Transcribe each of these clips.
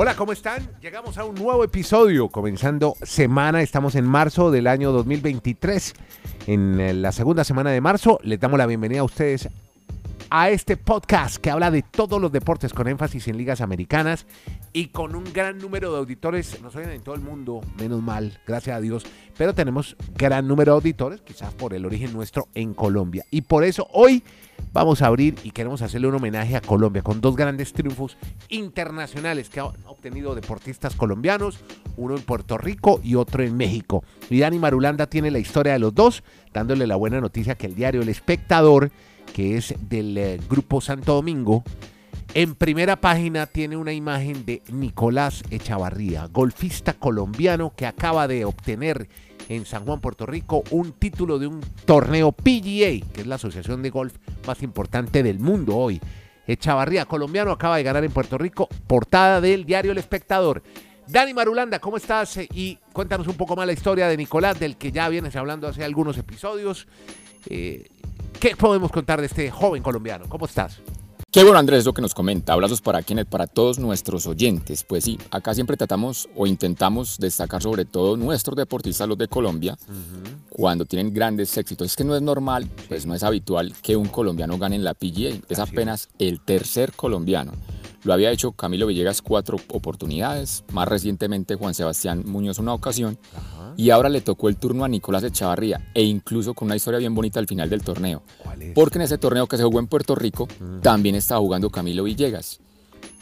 Hola, ¿cómo están? Llegamos a un nuevo episodio, comenzando semana, estamos en marzo del año 2023. En eh, la segunda semana de marzo les damos la bienvenida a ustedes a este podcast que habla de todos los deportes con énfasis en ligas americanas y con un gran número de auditores. Nos oyen en todo el mundo, menos mal, gracias a Dios, pero tenemos gran número de auditores, quizás por el origen nuestro en Colombia. Y por eso hoy vamos a abrir y queremos hacerle un homenaje a Colombia con dos grandes triunfos internacionales que han obtenido deportistas colombianos, uno en Puerto Rico y otro en México. Y Dani Marulanda tiene la historia de los dos, dándole la buena noticia que el diario El Espectador, que es del eh, grupo Santo Domingo, en primera página tiene una imagen de Nicolás Echavarría, golfista colombiano que acaba de obtener en San Juan, Puerto Rico, un título de un torneo PGA, que es la asociación de golf más importante del mundo hoy. Echavarría, colombiano, acaba de ganar en Puerto Rico, portada del diario El Espectador. Dani Marulanda, ¿cómo estás? Y cuéntanos un poco más la historia de Nicolás, del que ya vienes hablando hace algunos episodios. Eh, ¿Qué podemos contar de este joven colombiano? ¿Cómo estás? Qué bueno Andrés lo que nos comenta, abrazos para quienes, para todos nuestros oyentes. Pues sí, acá siempre tratamos o intentamos destacar sobre todo nuestros deportistas, los de Colombia, cuando tienen grandes éxitos. Es que no es normal, pues no es habitual que un colombiano gane en la PGA, es apenas el tercer colombiano. Lo había hecho Camilo Villegas cuatro oportunidades, más recientemente Juan Sebastián Muñoz una ocasión. Y ahora le tocó el turno a Nicolás Echavarría e incluso con una historia bien bonita al final del torneo. Porque en ese torneo que se jugó en Puerto Rico también estaba jugando Camilo Villegas.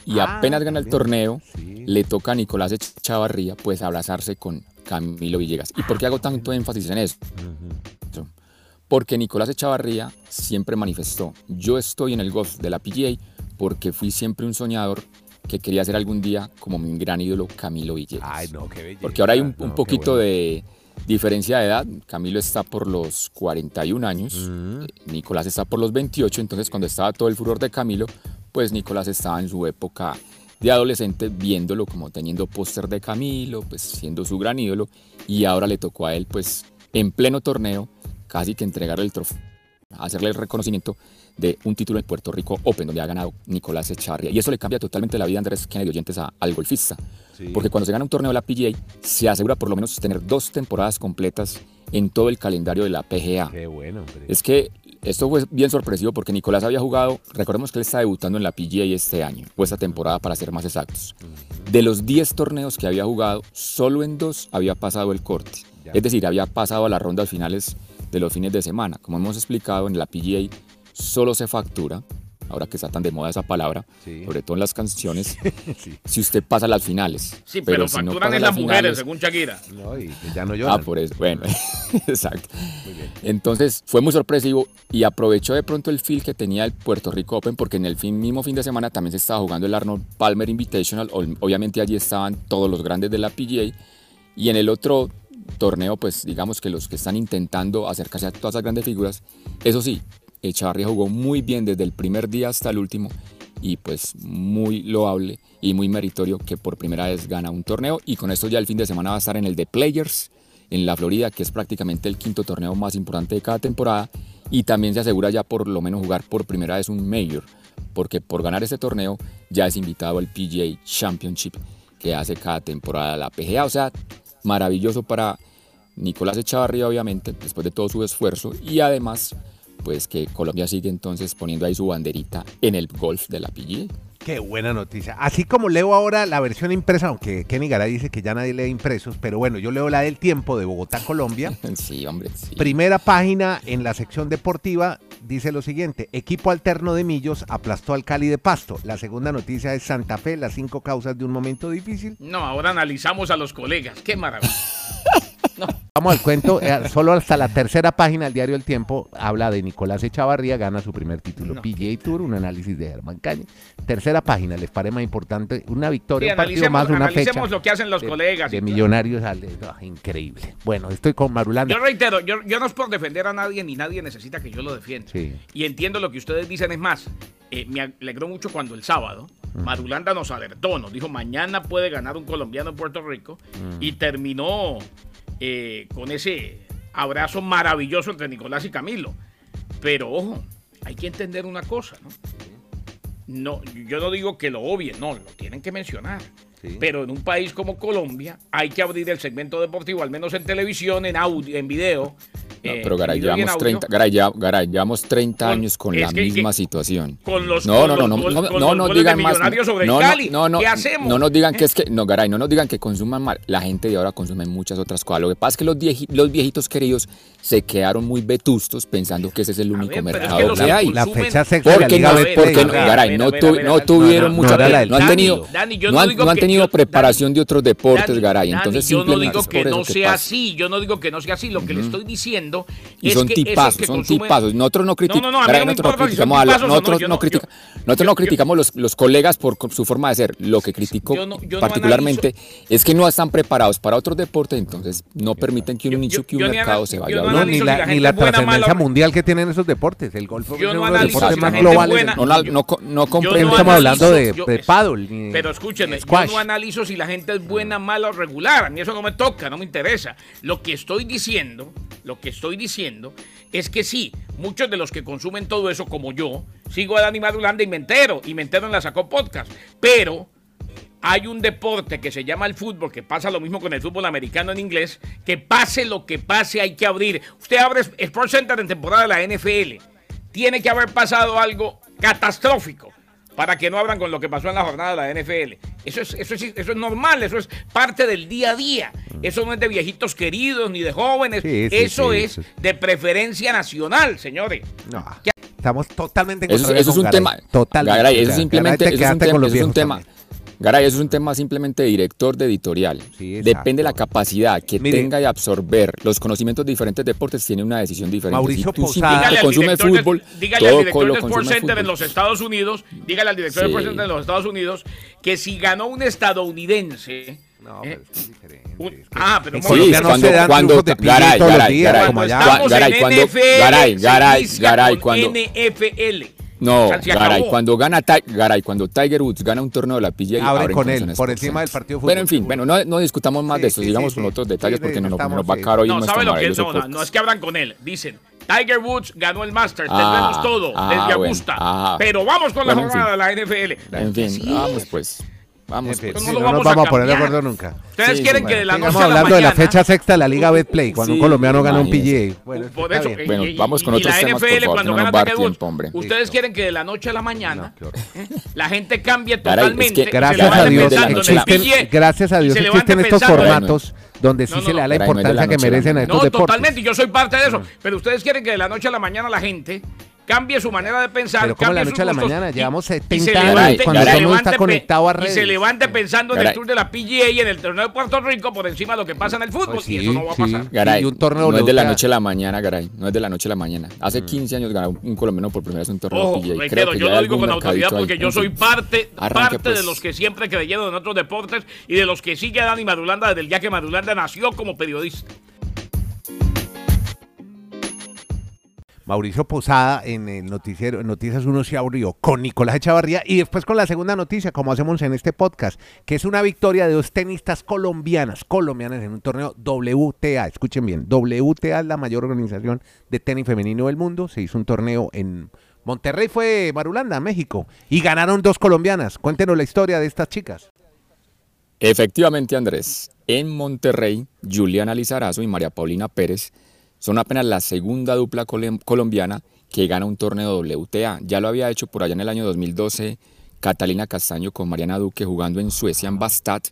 Y Ah, apenas gana el torneo, Sí. le toca a Nicolás Echavarría pues abrazarse con Camilo Villegas. ¿Y por qué hago tanto énfasis en eso? Porque Nicolás Echavarría siempre manifestó, yo estoy en el golf de la PGA porque fui siempre un soñador que quería ser algún día como mi gran ídolo Camilo Villegas. Ay, no, qué belleza. Porque ahora hay un, un No, poquito bueno. de diferencia de edad. Camilo está por los 41 años, Mm. eh, Nicolás está por los 28, entonces cuando estaba todo el furor de Camilo, pues Nicolás estaba en su época de adolescente viéndolo como teniendo póster de Camilo, pues siendo su gran ídolo, y ahora le tocó a él pues en pleno torneo casi que entregarle el trofeo, hacerle el reconocimiento de un título en Puerto Rico Open, donde ha ganado Nicolás Echarria. Y eso le cambia totalmente la vida, Andrés Kennedy, oyentes, a- al golfista. Sí. Porque cuando se gana un torneo de la PGA, se asegura por lo menos tener dos temporadas completas en todo el calendario de la PGA. Qué bueno, hombre. Es que esto fue bien sorpresivo porque Nicolás había jugado, recordemos que él está debutando en la PGA este año, o esta temporada para ser más exactos. De los 10 torneos que había jugado, solo en dos había pasado el corte. Es decir, había pasado a las rondas finales de los fines de semana. Como hemos explicado, en la PGA solo se factura, ahora que está tan de moda esa palabra, Sí. sobre todo en las canciones, Sí. si usted pasa a las finales. Sí, pero, si no facturan pasa a en las mujeres, finales- según Shakira. No, y que ya no Ah, lloran. por eso. Bueno, exacto. Muy bien. Entonces fue muy sorpresivo y aprovechó de pronto el feel que tenía el Puerto Rico Open porque en el fin- mismo fin de semana también se estaba jugando el Arnold Palmer Invitational. Obviamente allí estaban todos los grandes de la PGA y en el otro torneo pues digamos que los que están intentando acercarse a todas esas grandes figuras, eso sí, Echavarría jugó muy bien desde el primer día hasta el último y pues muy loable y muy meritorio que por primera vez gana un torneo. Y con esto ya el fin de semana va a estar en el de Players en la Florida, que es prácticamente el quinto torneo más importante de cada temporada. Y también se asegura ya por lo menos jugar por primera vez un Major, porque por ganar este torneo ya es invitado al PGA Championship que hace cada temporada la PGA, o sea, maravilloso para Nicolás Echavarría obviamente, después de todo su esfuerzo. Y además pues que Colombia sigue entonces poniendo ahí su banderita en el golf de la PGA. Qué buena noticia. Así como leo ahora la versión impresa, aunque Kenny Garay dice que ya nadie lee impresos, pero bueno, yo leo la del tiempo de Bogotá, Colombia. Sí, hombre, sí. Primera página en la sección deportiva dice lo siguiente: equipo alterno de Millos aplastó al Cali de Pasto. La segunda noticia es Santa Fe, las cinco causas de un momento difícil. No, ahora analizamos a los colegas. Qué maravilla. Vamos al cuento, eh, solo hasta la tercera página del diario El Tiempo habla de Nicolás Echavarría, gana su primer título No. PGA Tour, un análisis de Germán Caña. Tercera página, les parece más importante, una Sí, victoria, un partido más, una fecha. lo que hacen los de, colegas. de millonarios, al- no, increíble. Bueno, estoy con Marulanda. Yo reitero, yo, yo no es por defender a nadie, ni nadie necesita que yo lo defienda. Sí. Y entiendo lo que ustedes dicen, es más, eh, me alegró mucho cuando el sábado Marulanda nos alertó, nos dijo, mañana puede ganar un colombiano en Puerto Rico, y terminó eh, con ese abrazo maravilloso entre Nicolás y Camilo. Pero ojo, hay que entender una cosa, ¿no? No, yo no digo que lo obvien, no, lo tienen que mencionar. Pero en un país como Colombia hay que abrir el segmento deportivo, al menos en televisión, en audio, en video. No, eh, pero Garay, llevamos audio. 30, Garay, ya- Garay, llevamos 30 Con- años con la que- misma que- situación. con los- no, con no, los no, no, no, no digan más. Millonarios sobre no, Cali. no, no, ¿Qué no, hacemos? no nos digan que es que, no, Garay, no nos digan que consuman mal. La gente de ahora consume muchas otras cosas. Lo que pasa es que los, vieji- los viejitos queridos se quedaron muy vetustos pensando que ese es el único ver, pero es mercado que hay. La fecha la Porque no, porque no, Garay, no, tuvieron No, mucha, no han tenido, no no han, tenido preparación de otros deportes, Garay. Entonces yo no simplemente digo que por no eso sea así, yo no digo que no sea así, lo que le estoy diciendo Y es son tipazos, que son consumen- tipazos. Nosotros no, critic- No, no, no, a mí Garay, no me nosotros no importa si son criticamos nosotros no criticamos los, los colegas por su forma de ser. Lo que critico Yo no- yo no particularmente es que no están preparados para otros deportes, entonces no permiten que un nicho, que un mercado se vaya no ni la, la la trascendencia mundial que tienen esos deportes. El golf es uno no de los deportes más globales. No, no, estamos hablando de- paddle, ni Pero escúchenme, squash. yo no analizo si la gente es buena, mala o regular. A mí eso no me toca, no me interesa. Lo que estoy diciendo, lo que estoy diciendo es que sí, muchos de los que consumen todo eso, como yo, sigo a Dani y me entero, y me entero en la Sacó Podcast. Pero hay un deporte que se llama el fútbol, que pasa lo mismo con el fútbol americano en inglés, que pase lo que pase hay que abrir. Usted abre Sports Center en temporada de la NFL. Tiene que haber pasado algo catastrófico para que no abran con lo que pasó en la jornada de la NFL. Eso es, eso es, eso es normal, eso es parte del día a día. Eso no es de viejitos queridos ni de jóvenes. Sí, sí, eso sí, es eso es- de preferencia nacional, señores. No, estamos totalmente en Eso, contrario eso es un Garay. tema. Totalmente. Garay, eso simplemente Garay, eso es un quedaste con tema. los eso es un viejos tema. Garay, eso es un tema simplemente de director de editorial. Sí, Depende de la capacidad que Mire. tenga de absorber los conocimientos de diferentes deportes, tiene una decisión diferente. Mauricio si tú Posada- simplemente Dígale al consumes director de- fútbol, dígale al todo director lo de Sports consume Center en los Estados Unidos, dígale al director de Sí. Sports Center en los Estados Unidos que si ganó un estadounidense. No, ¿eh? pero es diferente. Un- es que- ah, pero Sí, no cuando- se cuando- Garay, Garay, Garay, Cuando Garay, cuando- Garay, Garay, Garay, cuando- NFL. No, O sea, se Garay, cuando gana Ti- Garay, cuando Tiger Woods gana un torneo de la PGA, Abren abren con él, por Sports encima del partido de Pero en fútbol. fin, bueno, no, no discutamos más Sí, de eso, sí, digamos sí, con sí. otros detalles Sí, porque no, nos- estamos, nos va a sí. caro hoy No, ¿sabe lo que es? No, no, podcast. no es que abran con él. Dicen, Tiger Woods ganó el Masters, Ah, tendremos todo ah, desde bueno, Augusta. ah. pero vamos con Bueno, la jornada de la NFL. En fin, vamos pues. Vamos En fin, pues. no sí, no vamos nos vamos a poner de acuerdo nunca. Ustedes Sí, quieren sí, que de la noche a la hablando de la fecha sexta de la Liga Betplay, cuando un Sí, colombiano gana un. PGA. Bueno, Por eso, bien. Bueno, y- y- vamos con y otros la temas, por NFL favor, cuando no gana tiempo, hombre. ustedes Listo. quieren que de la noche a la mañana No. ¿eh? la gente cambie Garay, es totalmente. que Gracias a Dios existen, PGA, gracias a Dios existen estos formatos donde sí No, se no, le da la no importancia que merecen a estos No, deportes. totalmente, yo soy parte de eso. Pero ustedes quieren que de la noche a la mañana la gente cambie su manera de pensar. Pero como la noche a la mañana, llevamos y se 70 años levante- cuando todo el mundo está conectado a Y se redes. levante pensando en el tour de la PGA y en el torneo de Puerto Rico por encima de lo que pasa en el fútbol. Pues sí, y eso no va a sí. pasar. Garay, Y un torneo no es de la noche a la mañana, Garay. No es de la noche a la mañana. Hace 15 años ganó un colombiano por primera vez un torneo Ojo, PGA. Creo que yo lo digo con autoridad ahí. porque yo soy parte, Arranque, parte de pues. los que siempre creyeron en otros deportes y de los que sigue a Dani Madulanda desde el día que Madulanda nació como periodista. Mauricio Posada en el noticiero Noticias 1 se abrió con Nicolás Echavarría y después con la segunda noticia, como hacemos en este podcast, que es una victoria de dos tenistas colombianas, colombianas en un torneo WTA. Escuchen bien, WTA es la mayor organización de tenis femenino del mundo. Se hizo un torneo en Monterrey, fue Marulanda, México, y ganaron dos colombianas. Cuéntenos la historia de estas chicas. Efectivamente, Andrés. En Monterrey, Juliana Lizarazo y María Paulina Pérez son apenas la segunda dupla colom- colombiana que gana un torneo WTA. Ya lo había hecho por allá en el año 2012 Catalina Castaño con Mariana Duque jugando en Suecia, en sea,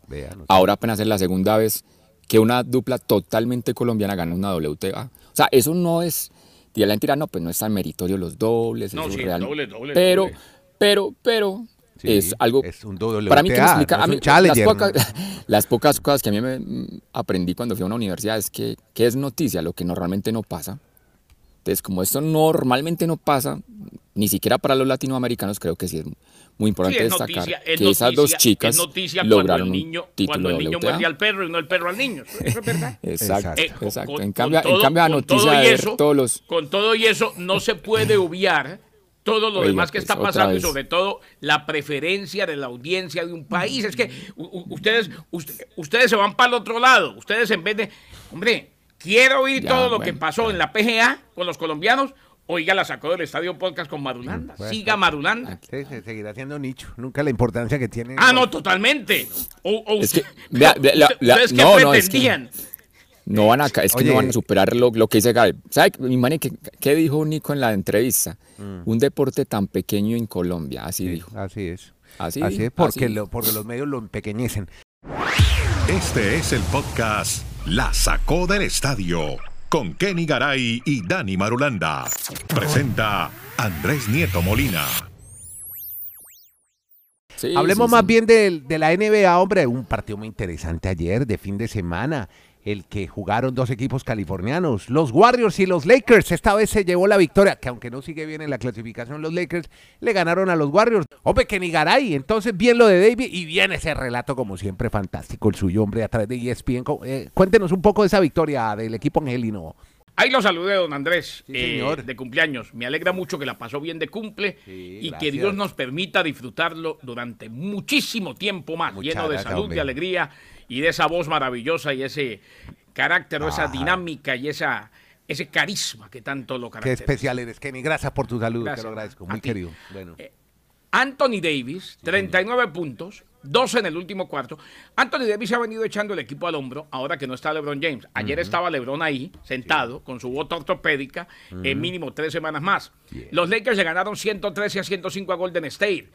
Ahora apenas es la segunda vez que una dupla totalmente colombiana gana una WTA. O sea, eso no es... Y la gente dirá, no, pues no es tan meritorio los dobles, No, sí, real. doble, doble, pero, doble. pero, pero, Sí, es algo es un WTA, para mí que me explica, no a es mí, las, pocas, ¿no? las pocas cosas que a mí me mm, aprendí cuando fui a una universidad es que, que es noticia, lo que normalmente no pasa. Entonces, como esto normalmente no pasa, ni siquiera para los latinoamericanos, creo que sí es muy importante Sí, es destacar noticia, es que esas dos noticia- chicas es noticia lograron el niño, un título cuando el niño WTA. muerde al perro y no el perro al niño. Eso es verdad. Exacto, Eh, con- exacto. con- en, con cambio, todo- en cambio, la noticia todo de eso- todos los... Con todo y eso, no se puede obviar todo lo Oiga, demás que pues, está pasando y sobre todo la preferencia de la audiencia de un país. Es que ustedes, ust- ustedes se van para el otro lado. Ustedes en vez de, hombre, quiero oír Ya, todo lo que pasó en la PGA con los colombianos Oiga, la sacó del estadio podcast con Marulanda. Mm, bueno. Siga Marulanda. Sí, se seguirá siendo nicho. Nunca la importancia que tiene. Ah, no, totalmente. O, o Es que, usted- la- la- ¿Ustedes qué no, no, es que- pretendían? No van a, es que Oye. no van a superar lo, lo que dice Gaby. ¿Sabe, mi mani, qué, qué dijo Nico en la entrevista? Un deporte tan pequeño en Colombia, así Mm. Sí, dijo. así es. Así, Así es, porque, así lo- porque los medios lo empequeñecen. Este es el podcast La Sacó del Estadio con Kenny Garay y Dani Marulanda. Presenta Andrés Nieto Molina. Sí, Hablemos sí, más sí. bien del- de, la NBA, hombre. Un partido muy interesante ayer, de fin de semana. El que jugaron dos equipos californianos, los Warriors y los Lakers. Esta vez se llevó la victoria, que aunque no sigue bien en la clasificación, los Lakers le ganaron a los Warriors. Hombre, que ni garay. Entonces, bien lo de David y bien ese relato, como siempre, fantástico, el suyo, hombre, a través de ESPN. Eh, cuéntenos un poco de esa victoria del equipo angelino. Ahí lo saludé, don Andrés, Sí, eh, señor. de cumpleaños. Me alegra mucho que la pasó bien de cumple Sí, y que. Dios nos permita disfrutarlo durante muchísimo tiempo más, Muchas lleno de gracias, salud, hombre. de alegría y de esa voz maravillosa y ese carácter o esa Ajá. dinámica y esa, ese carisma que tanto lo Qué caracteriza. especial eres, Kenny. Gracias por tu salud, Gracias. te lo agradezco. Muy querido. Bueno. Anthony Davis, 39 puntos, 12 en el último cuarto. Anthony Davis se ha venido echando el equipo al hombro ahora que no está LeBron James. Ayer estaba LeBron ahí, sentado, con su bota ortopédica, en mínimo tres semanas más. Los Lakers le ganaron 113 a 105 a Golden State.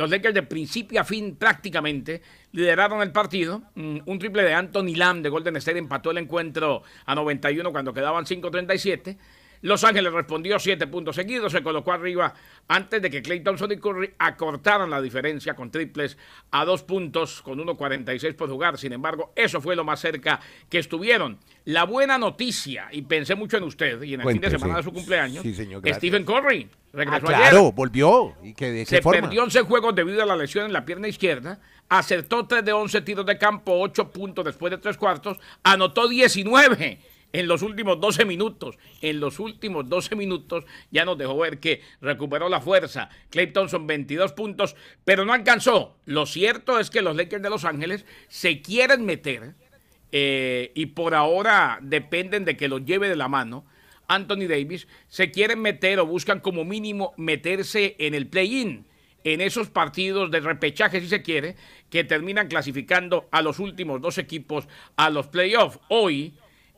Los Lakers de principio a fin prácticamente lideraron el partido. Mm, Un triple de Anthony Lamb de Golden State empató el encuentro a 91 cuando quedaban 5.37. Los Ángeles respondió siete puntos seguidos, se colocó arriba antes de que Clay Thompson y Curry acortaran la diferencia con triples a dos puntos con 1.46 por jugar. Sin embargo, eso fue lo más cerca que estuvieron. La buena noticia, y pensé mucho en usted y en el fin de semana de su cumpleaños, Sí, señor, gracias. Stephen Curry Ah, regresó claro, ayer. volvió. ¿Y que, de qué Se forma? perdió 11 juegos debido a la lesión en la pierna izquierda. Acertó 3 de 11 tiros de campo, 8 puntos después de 3 cuartos. Anotó 19 en los últimos 12 minutos. En los últimos 12 minutos ya nos dejó ver que recuperó la fuerza. Clay Thompson 22 puntos, pero no alcanzó. Lo cierto es que los Lakers de Los Ángeles se quieren meter eh, y por ahora dependen de que los lleve de la mano. Anthony Davis se quieren meter o buscan como mínimo meterse en el play-in, en esos partidos de repechaje, si se quiere, que terminan clasificando a los últimos dos equipos a los playoffs. Hoy,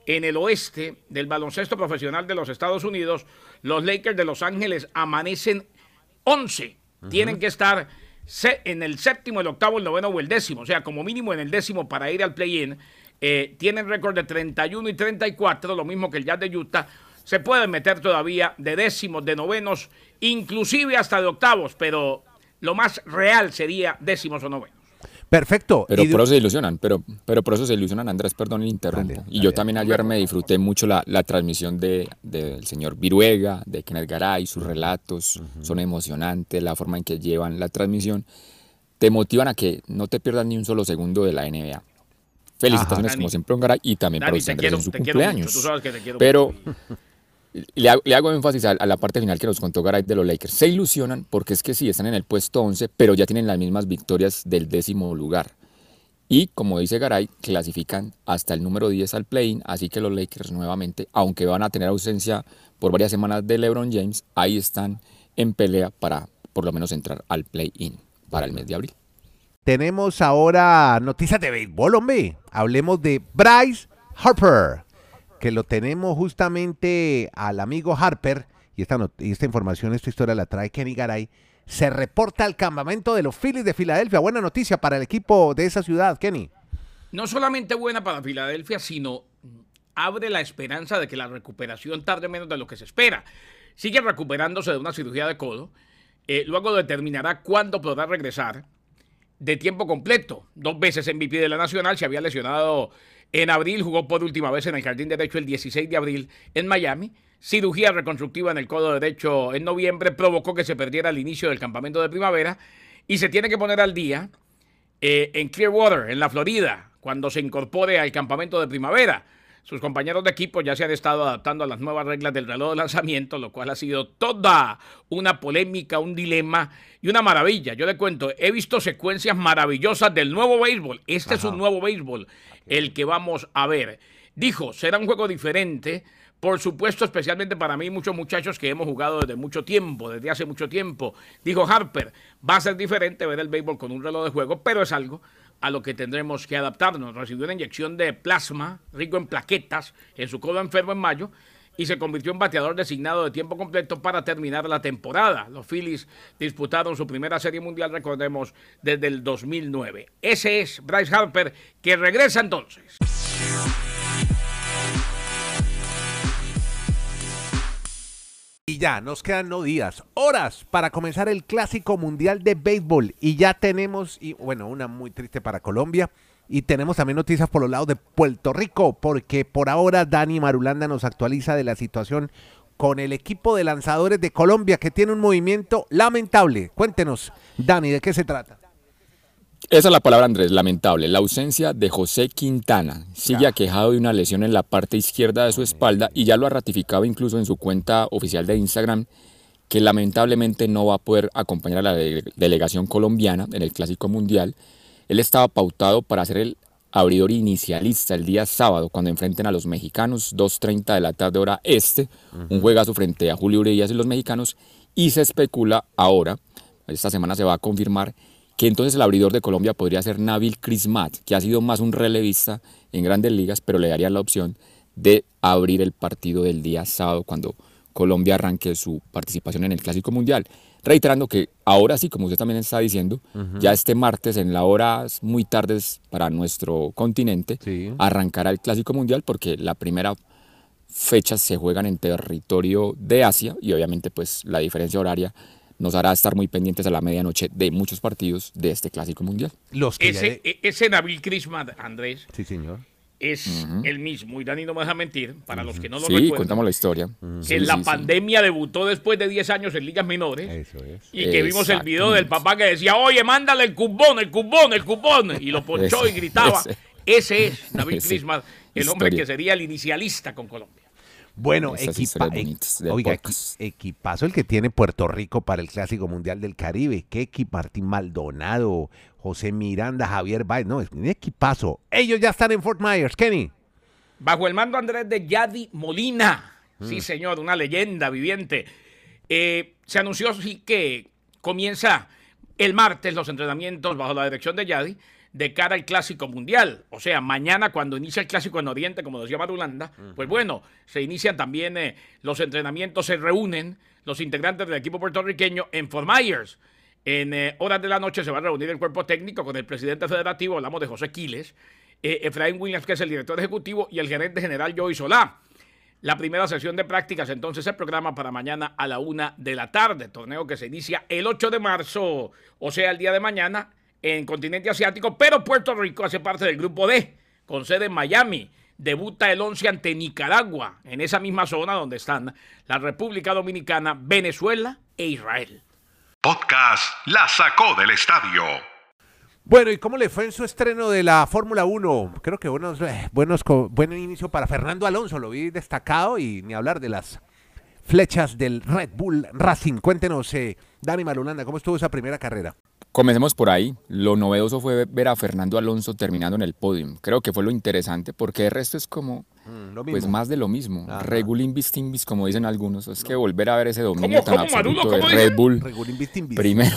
en el oeste del baloncesto profesional de los Estados Unidos, los Lakers de Los Ángeles amanecen 11. Tienen que estar en el séptimo, el octavo, el noveno o el décimo. O sea, como mínimo en el décimo para ir al play-in. Eh, tienen récord de 31 y 34, lo mismo que el Jazz de Utah. Se pueden meter todavía de décimos, de novenos, inclusive hasta de octavos, pero lo más real sería décimos o novenos. Perfecto. Pero Y de- por eso se ilusionan, pero, pero por eso se ilusionan, Andrés, perdón, le interrumpo. Dale, y dale. yo también ayer me disfruté mucho la, la transmisión de, del señor Viruega, de Kenneth Garay, sus relatos son emocionantes, la forma en que llevan la transmisión, te motivan a que no te pierdas ni un solo segundo de la NBA. Felicitaciones Ajá. como siempre a Garay y también para Dani, usted, te Andrés, quiero, en su mucho. cumpleaños. Tú sabes que te quiero Pero mucho. Le hago, le énfasis a, a la parte final que nos contó Garay de los Lakers. Se ilusionan porque es que sí, están en el puesto 11, pero ya tienen las mismas victorias del décimo lugar. Y como dice Garay, clasifican hasta el número 10 al play-in, así que los Lakers nuevamente, aunque van a tener ausencia por varias semanas de LeBron James, ahí están en pelea para por lo menos entrar al play-in para el mes de abril. Tenemos ahora noticias de béisbol, hombre. Hablemos de Bryce Harper, que lo tenemos justamente al amigo Harper. Y esta, esta información, esta historia la trae Kenny Garay. Se reporta al campamento de los Phillies de Filadelfia. Buena noticia para el equipo de esa ciudad, Kenny. no solamente buena para Filadelfia, sino mm, abre la esperanza de que la recuperación tarde menos de lo que se espera. Sigue recuperándose de una cirugía de codo. eh, luego determinará cuándo podrá regresar de tiempo completo. Dos veces MVP de la Nacional, se había lesionado en abril, jugó por última vez en el Jardín Derecho el 16 de abril en Miami. Cirugía reconstructiva en el codo derecho en noviembre provocó que se perdiera el inicio del campamento de primavera y se tiene que poner al día eh, en Clearwater, en la Florida, cuando se incorpore al campamento de primavera. Sus compañeros de equipo ya se han estado adaptando a las nuevas reglas del reloj de lanzamiento, lo cual ha sido toda una polémica, un dilema y una maravilla. Yo le cuento, he visto secuencias maravillosas del nuevo béisbol. Este es un nuevo béisbol, el que vamos a ver. Dijo, será un juego diferente por supuesto, especialmente para mí, muchos muchachos que hemos jugado desde mucho tiempo, desde hace mucho tiempo. Dijo Harper, va a ser diferente ver el béisbol con un reloj de juego, pero es algo a lo que tendremos que adaptarnos. Recibió una inyección de plasma rico en plaquetas en su codo enfermo en mayo y se convirtió en bateador designado de tiempo completo para terminar la temporada. Los Phillies disputaron su primera serie mundial, recordemos, desde el 2009. Ese es Bryce Harper, que regresa entonces. Ya, nos quedan no días, horas para comenzar el Clásico Mundial de Béisbol. Y ya tenemos, y bueno, una muy triste para Colombia. Y tenemos también noticias por los lados de Puerto Rico, porque por ahora Dani Marulanda nos actualiza de la situación con el equipo de lanzadores de Colombia, que tiene un movimiento lamentable. Cuéntenos, Dani, ¿de qué se trata? Esa es la palabra, Andrés, lamentable. La ausencia de José Quintana. Sigue aquejado de una lesión en la parte izquierda de su espalda y ya lo ha ratificado incluso en su cuenta oficial de Instagram que lamentablemente no va a poder acompañar a la delegación colombiana en el Clásico Mundial. Él estaba pautado para ser el abridor inicialista el día sábado cuando enfrenten a los mexicanos, 2.30 de la tarde hora este, un juegazo frente a Julio Urias y los mexicanos, y se especula ahora, esta semana se va a confirmar, que entonces el abridor de Colombia podría ser Nabil Crismat, que ha sido más un relevista en grandes ligas, pero le daría la opción de abrir el partido del día sábado cuando Colombia arranque su participación en el Clásico Mundial. Reiterando que ahora sí, como usted también está diciendo, ya este martes en las horas muy tardes para nuestro continente, arrancará el Clásico Mundial porque la primera fecha se juegan en territorio de Asia y obviamente pues la diferencia horaria nos hará estar muy pendientes a la medianoche de muchos partidos de este Clásico Mundial. Los ese, e, ese Nabil Crismat, Andrés. Sí, señor. Es el mismo, y Dani no me deja mentir, para los que no lo sí, recuerdan. contamos la historia. Que la pandemia debutó después de 10 años en ligas menores. Eso es. Y que vimos el video del papá que decía, oye, mándale el cupón, el cupón, el cupón. Y lo ponchó y gritaba. Ese, es Nabil Crismat, el hombre que sería el inicialista con Colombia. Bueno, equipa, oiga, equipazo el que tiene Puerto Rico para el Clásico Mundial del Caribe. Qué equipo, Martín Maldonado, José Miranda, Javier Baez. No, es un equipazo. Ellos ya están en Fort Myers, Kenny. Bajo el mando Andrés de Yadi Molina. Sí, señor, una leyenda viviente. Eh, se anunció así que comienza el martes los entrenamientos bajo la dirección de Yadi de cara al Clásico Mundial. O sea, mañana cuando inicia el Clásico en Oriente, como decía Marulanda, pues bueno, se inician también eh, los entrenamientos, se reúnen los integrantes del equipo puertorriqueño en Fort Myers. En eh, horas de la noche se va a reunir el cuerpo técnico con el presidente federativo, hablamos de José Quiles, eh, Efraín Williams, que es el director ejecutivo, y el gerente general Joey Solá. La primera sesión de prácticas entonces se programa para mañana a la una de la tarde, torneo que se inicia el 8 de marzo, o sea, el día de mañana, en continente asiático, pero Puerto Rico hace parte del grupo D, con sede en Miami. Debuta el 11 ante Nicaragua, en esa misma zona donde están la República Dominicana, Venezuela e Israel. Podcast La sacó del estadio. Bueno, ¿y cómo le fue en su estreno de la Fórmula 1? Creo que buenos, eh, buenos, buen inicio para Fernando Alonso, lo vi destacado y ni hablar de las flechas del Red Bull Racing. Cuéntenos, eh, Dani Marulanda, ¿cómo estuvo esa primera carrera? Comencemos por ahí. Lo novedoso fue ver a Fernando Alonso terminando en el podium. Creo que fue lo interesante porque el resto es como Mm, pues más de lo mismo. Ajá. Regulimbis timbis, como dicen algunos. Es que volver a ver ese dominio ¿Cómo, tan cómo, Marulo? absoluto de ¿Cómo Red? Bull. Regulín Bistimbis. Primero,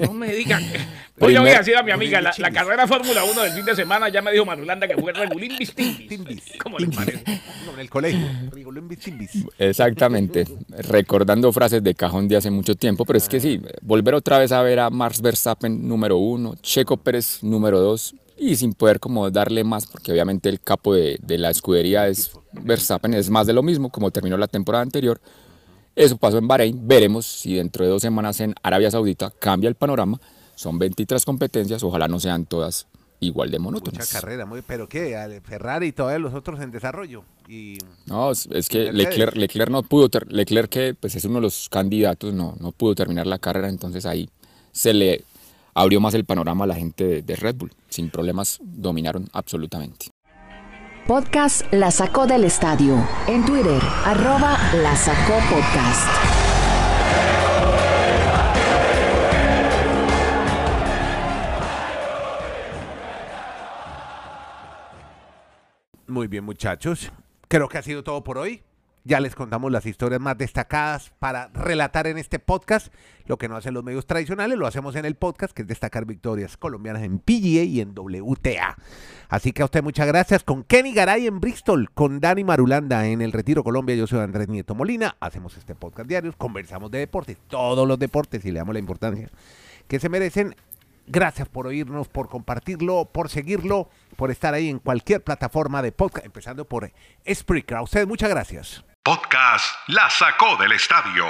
No me digan. Oye, voy a decir a mi amiga, la, carrera Fórmula 1 del fin de semana ya me dijo Marulanda que fue Regulín Bistimbis. Timbis. ¿Cómo le parece? No, en el colegio. Regulín Bistimbis. exactamente, recordando frases de cajón de hace mucho tiempo, pero es que sí, volver otra vez a ver a Max Verstappen número uno, Checo Pérez número dos, y sin poder como darle más, porque obviamente el capo de, de la escudería es Verstappen, es más de lo mismo, como terminó la temporada anterior. Eso pasó en Bahrein, veremos si dentro de dos semanas en Arabia Saudita cambia el panorama. Son 23 competencias, ojalá no sean todas igual de Mucha monótonas. carrera, muy, pero ¿qué? Ferrari y todos los otros en desarrollo. Y No, es, es que. Leclerc, Leclerc no pudo, Leclerc que pues es uno de los candidatos, no, no pudo terminar la carrera, entonces ahí se le abrió más el panorama a la gente de, de Red Bull. Sin problemas dominaron absolutamente. Podcast La Sacó del Estadio. En Twitter, arroba La Sacó Podcast. muy bien, muchachos. Creo que ha sido todo por hoy. Ya les contamos las historias más destacadas para relatar en este podcast. Lo que no hacen los medios tradicionales, lo hacemos en el podcast, que es destacar victorias colombianas en PGA y en WTA. Así que a usted muchas gracias. Con Kenny Garay en Bristol, con Dani Marulanda en el Retiro Colombia. Yo soy Andrés Nieto Molina. Hacemos este podcast diario, conversamos de deportes, todos los deportes y le damos la importancia que se merecen. Gracias por oírnos, por compartirlo, por seguirlo, por estar ahí en cualquier plataforma de podcast, empezando por Spreaker. A ustedes muchas gracias. Podcast La Sacó del Estadio